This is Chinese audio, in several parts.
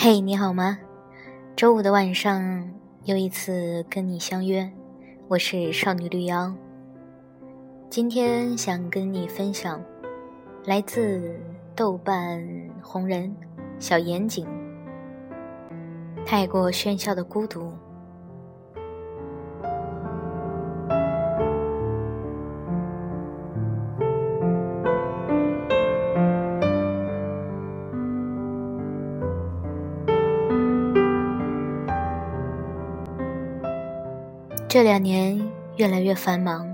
嘿，你好吗？周五的晚上又一次跟你相约，我是少女绿妖。今天想跟你分享来自豆瓣红人小严谨，太过喧嚣的孤独。这两年越来越繁忙，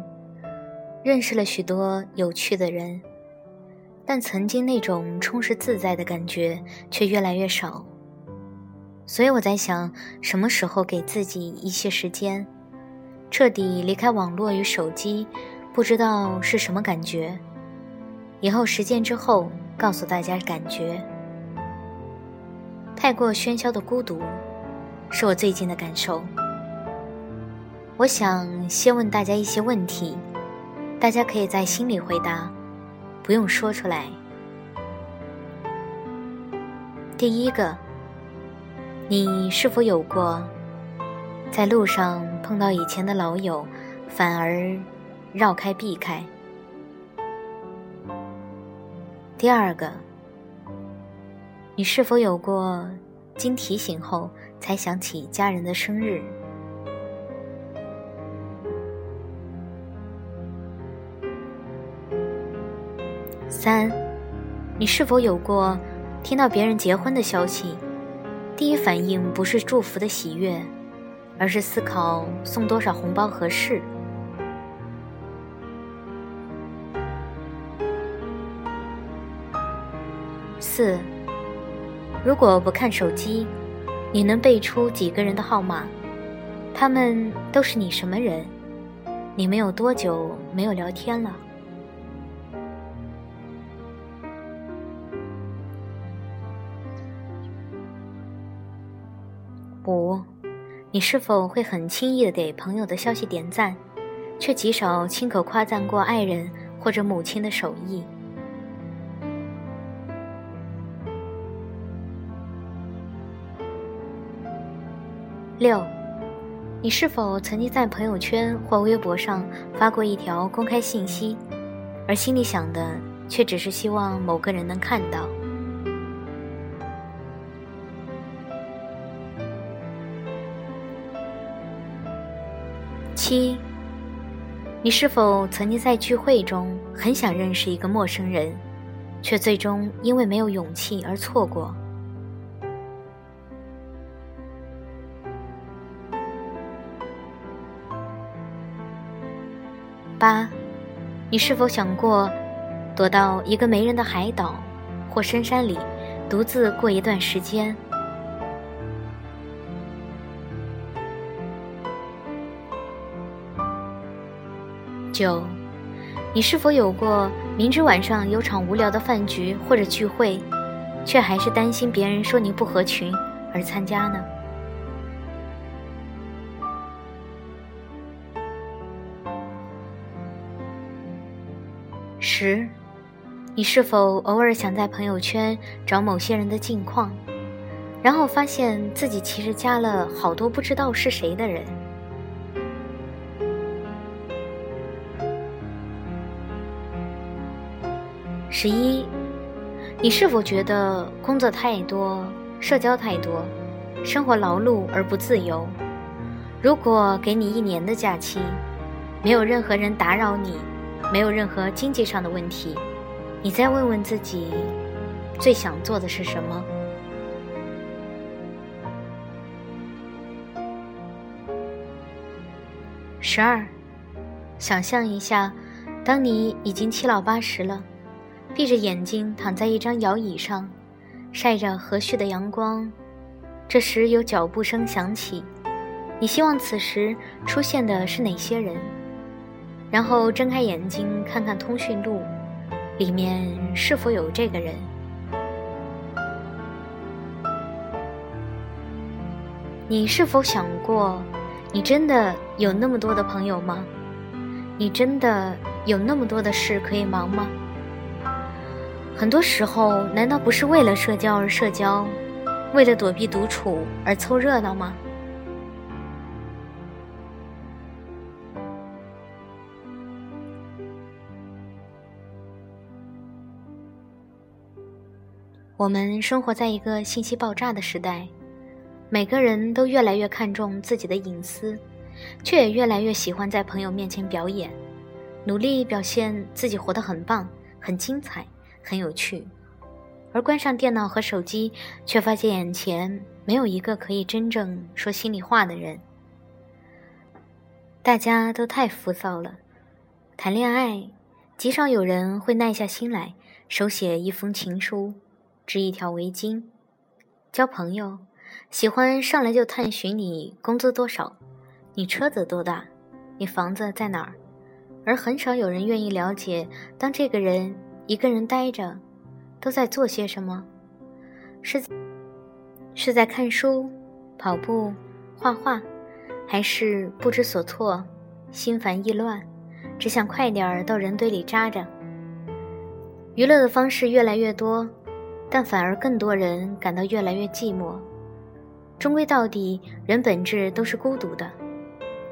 认识了许多有趣的人，但曾经那种充实自在的感觉却越来越少。所以我在想，什么时候给自己一些时间，彻底离开网络与手机，不知道是什么感觉。以后实践之后，告诉大家感觉。太过喧嚣的孤独，是我最近的感受。我想先问大家一些问题，大家可以在心里回答，不用说出来。第一个，你是否有过在路上碰到以前的老友，反而绕开避开？第二个，你是否有过经提醒后才想起家人的生日？三，你是否有过听到别人结婚的消息，第一反应不是祝福的喜悦，而是思考送多少红包合适？四，如果不看手机，你能背出几个人的号码？他们都是你什么人？你们有多久没有聊天了？你是否会很轻易的给朋友的消息点赞，却极少亲口夸赞过爱人或者母亲的手艺？六，你是否曾经在朋友圈或微博上发过一条公开信息，而心里想的却只是希望某个人能看到？七，你是否曾经在聚会中很想认识一个陌生人，却最终因为没有勇气而错过？八，你是否想过躲到一个没人的海岛或深山里，独自过一段时间？九，你是否有过明知晚上有场无聊的饭局或者聚会，却还是担心别人说你不合群而参加呢？十，你是否偶尔想在朋友圈找某些人的近况，然后发现自己其实加了好多不知道是谁的人？十一，你是否觉得工作太多、社交太多、生活劳碌而不自由？如果给你一年的假期，没有任何人打扰你，没有任何经济上的问题，你再问问自己，最想做的是什么？十二，想象一下，当你已经七老八十了。闭着眼睛躺在一张摇椅上，晒着和煦的阳光。这时有脚步声响起，你希望此时出现的是哪些人？然后睁开眼睛看看通讯录，里面是否有这个人？你是否想过，你真的有那么多的朋友吗？你真的有那么多的事可以忙吗？很多时候，难道不是为了社交而社交，为了躲避独处而凑热闹吗？我们生活在一个信息爆炸的时代，每个人都越来越看重自己的隐私，却也越来越喜欢在朋友面前表演，努力表现自己活得很棒、很精彩、很有趣。而关上电脑和手机，却发现眼前没有一个可以真正说心里话的人。大家都太浮躁了，谈恋爱极少有人会耐下心来手写一封情书。织一条围巾，交朋友，喜欢上来就探寻你工资多少，你车子多大，你房子在哪儿，而很少有人愿意了解，当这个人一个人呆着，都在做些什么，是是在看书、跑步、画画，还是不知所措、心烦意乱，只想快点儿到人堆里扎着。娱乐的方式越来越多。但反而更多人感到越来越寂寞。终归到底，人本质都是孤独的，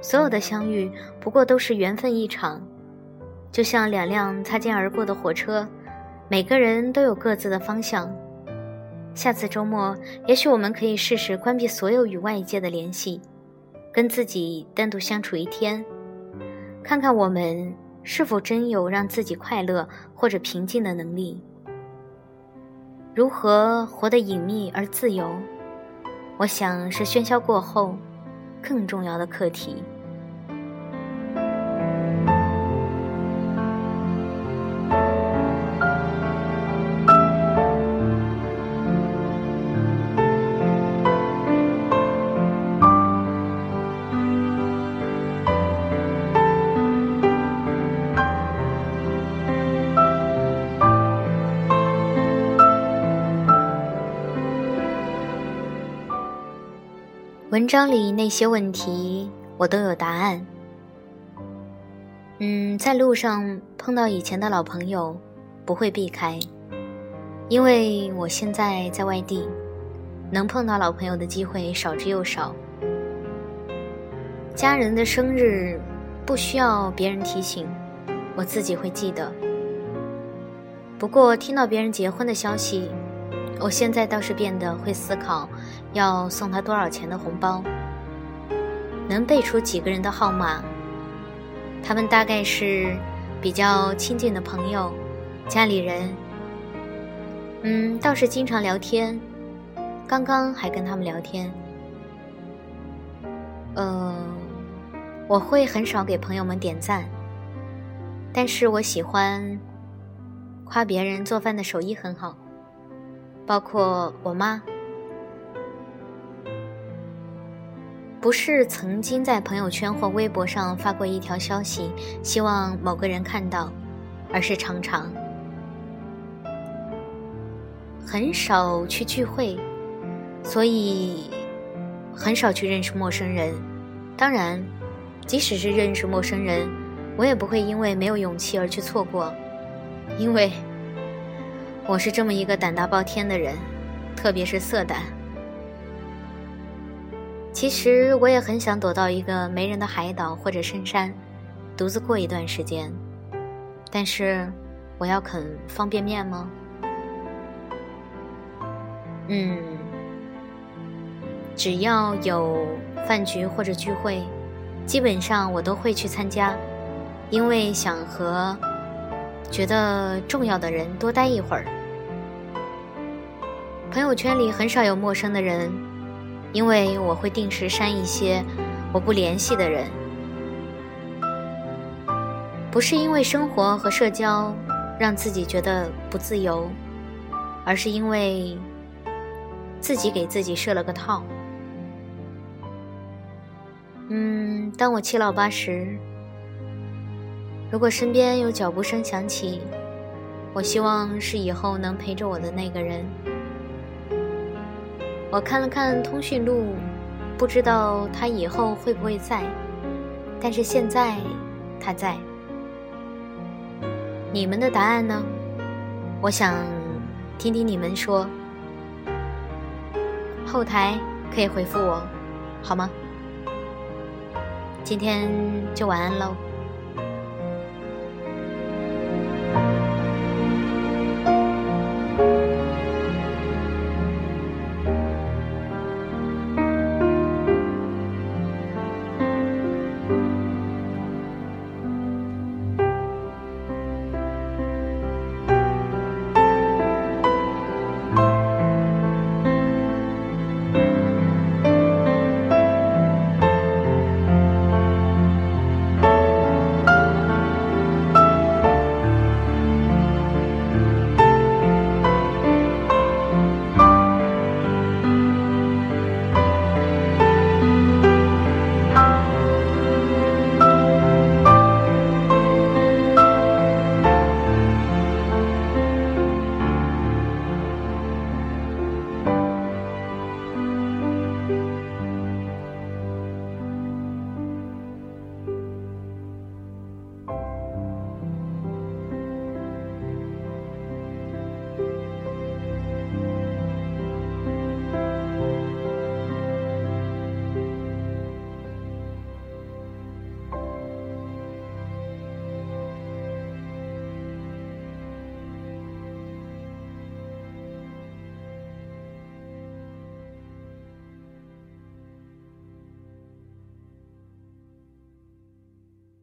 所有的相遇不过都是缘分一场，就像两辆擦肩而过的火车，每个人都有各自的方向。下次周末，也许我们可以试试关闭所有与外界的联系，跟自己单独相处一天，看看我们是否真有让自己快乐或者平静的能力。如何活得隐秘而自由？我想是喧嚣过后更重要的课题。文章里那些问题，我都有答案。嗯，在路上碰到以前的老朋友，不会避开，因为我现在在外地，能碰到老朋友的机会少之又少。家人的生日不需要别人提醒，我自己会记得。不过听到别人结婚的消息。我现在倒是变得会思考，要送他多少钱的红包，能背出几个人的号码，他们大概是比较亲近的朋友、家里人。嗯，倒是经常聊天，刚刚还跟他们聊天。呃，我会很少给朋友们点赞，但是我喜欢夸别人做饭的手艺很好。包括我妈，不是曾经在朋友圈或微博上发过一条消息，希望某个人看到，而是常常很少去聚会，所以很少去认识陌生人。当然，即使是认识陌生人，我也不会因为没有勇气而去错过，因为。我是这么一个胆大包天的人，特别是色胆。其实我也很想躲到一个没人的海岛或者深山，独自过一段时间。但是，我要啃方便面吗？嗯，只要有饭局或者聚会，基本上我都会去参加，因为想和。觉得重要的人多待一会儿。朋友圈里很少有陌生的人，因为我会定时删一些我不联系的人。不是因为生活和社交让自己觉得不自由，而是因为自己给自己设了个套。嗯，当我七老八十。如果身边有脚步声响起，我希望是以后能陪着我的那个人。我看了看通讯录，不知道他以后会不会在，但是现在他在。你们的答案呢？我想听听你们说。后台可以回复我，好吗？今天就晚安喽。